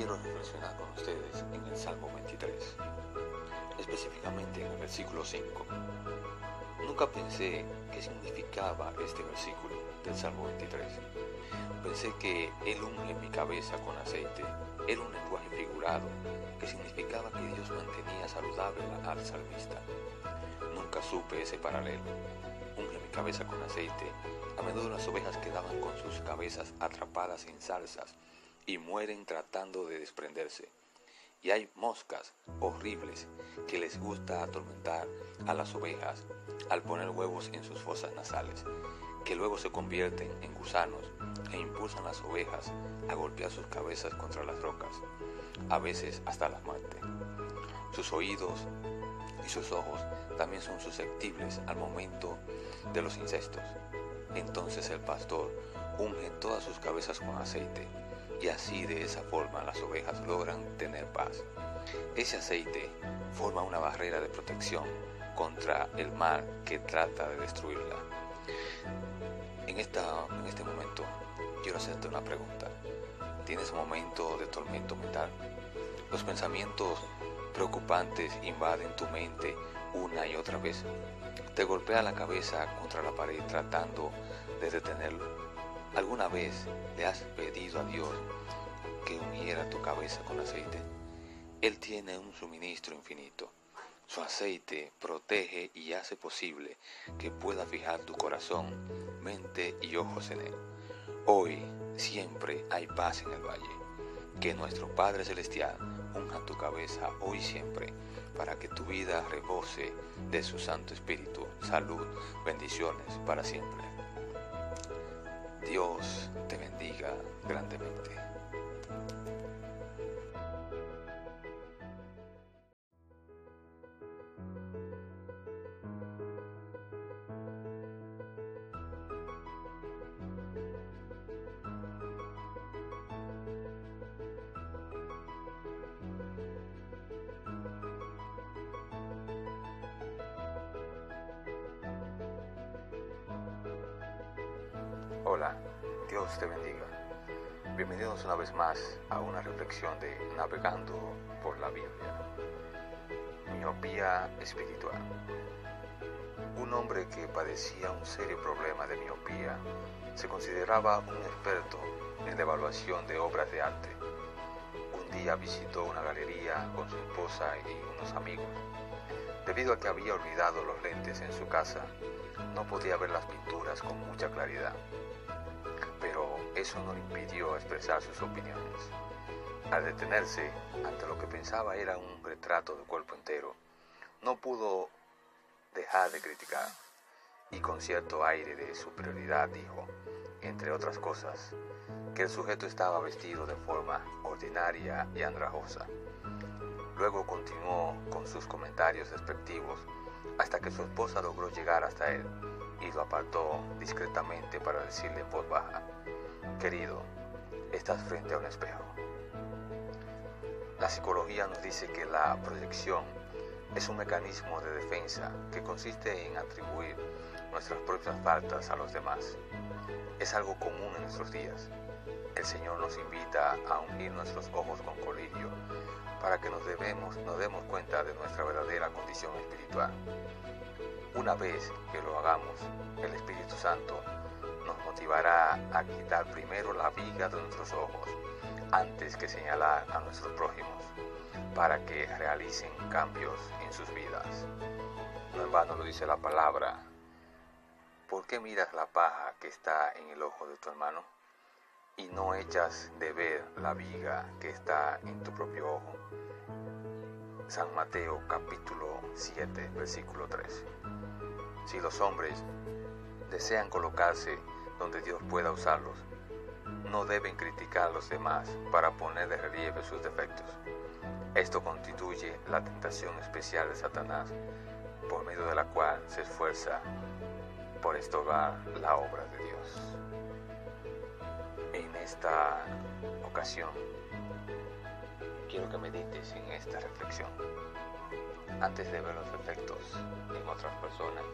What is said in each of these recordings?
quiero reflexionar con ustedes en el Salmo 23, específicamente en el versículo 5. Nunca pensé qué significaba este versículo del Salmo 23. Pensé que Él unge mi cabeza con aceite era un lenguaje figurado que significaba que Dios mantenía saludable al salmista. Nunca supe ese paralelo. Unge mi cabeza con aceite. A menudo las ovejas quedaban con sus cabezas atrapadas en salsas y mueren tratando de desprenderse. Y hay moscas horribles que les gusta atormentar a las ovejas al poner huevos en sus fosas nasales, que luego se convierten en gusanos e impulsan las ovejas a golpear sus cabezas contra las rocas, a veces hasta la muerte. Sus oídos y sus ojos también son susceptibles al momento de los incestos. Entonces el pastor unge todas sus cabezas con aceite y así de esa forma las ovejas logran tener paz. Ese aceite forma una barrera de protección contra el mal que trata de destruirla. En, esta, en este momento quiero hacerte una pregunta. ¿Tienes un momento de tormento mental? Los pensamientos preocupantes invaden tu mente una y otra vez. Te golpea la cabeza contra la pared tratando de detenerlo. ¿Alguna vez le has pedido a Dios que uniera tu cabeza con aceite? Él tiene un suministro infinito. Su aceite protege y hace posible que pueda fijar tu corazón, mente y ojos en él. Hoy siempre hay paz en el valle. Que nuestro Padre Celestial unja tu cabeza hoy y siempre para que tu vida rebose de su Santo Espíritu, salud, bendiciones para siempre. Dios te bendiga grandemente. Hola, Dios te bendiga. Bienvenidos una vez más a una reflexión de Navegando por la Biblia. Miopía espiritual. Un hombre que padecía un serio problema de miopía se consideraba un experto en la evaluación de obras de arte. Un día visitó una galería con su esposa y unos amigos. Debido a que había olvidado los lentes en su casa, no podía ver las pinturas con mucha claridad eso no le impidió expresar sus opiniones. Al detenerse ante lo que pensaba era un retrato de cuerpo entero, no pudo dejar de criticar y con cierto aire de superioridad dijo, entre otras cosas, que el sujeto estaba vestido de forma ordinaria y andrajosa. Luego continuó con sus comentarios despectivos hasta que su esposa logró llegar hasta él y lo apartó discretamente para decirle en voz baja, Querido, estás frente a un espejo. La psicología nos dice que la proyección es un mecanismo de defensa que consiste en atribuir nuestras propias faltas a los demás. Es algo común en nuestros días. El Señor nos invita a unir nuestros ojos con colirio para que nos, debemos, nos demos cuenta de nuestra verdadera condición espiritual. Una vez que lo hagamos, el Espíritu Santo nos motivará a quitar primero la viga de nuestros ojos antes que señalar a nuestros prójimos para que realicen cambios en sus vidas. No en vano lo dice la palabra. ¿Por qué miras la paja que está en el ojo de tu hermano y no echas de ver la viga que está en tu propio ojo? San Mateo capítulo 7 versículo 3. Si los hombres desean colocarse donde Dios pueda usarlos. No deben criticar a los demás para poner de relieve sus defectos. Esto constituye la tentación especial de Satanás, por medio de la cual se esfuerza por estorbar la obra de Dios. En esta ocasión, quiero que medites en esta reflexión. Antes de ver los defectos en otras personas,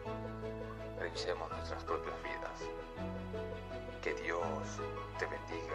revisemos nuestras propias vidas. Que Dios te bendiga.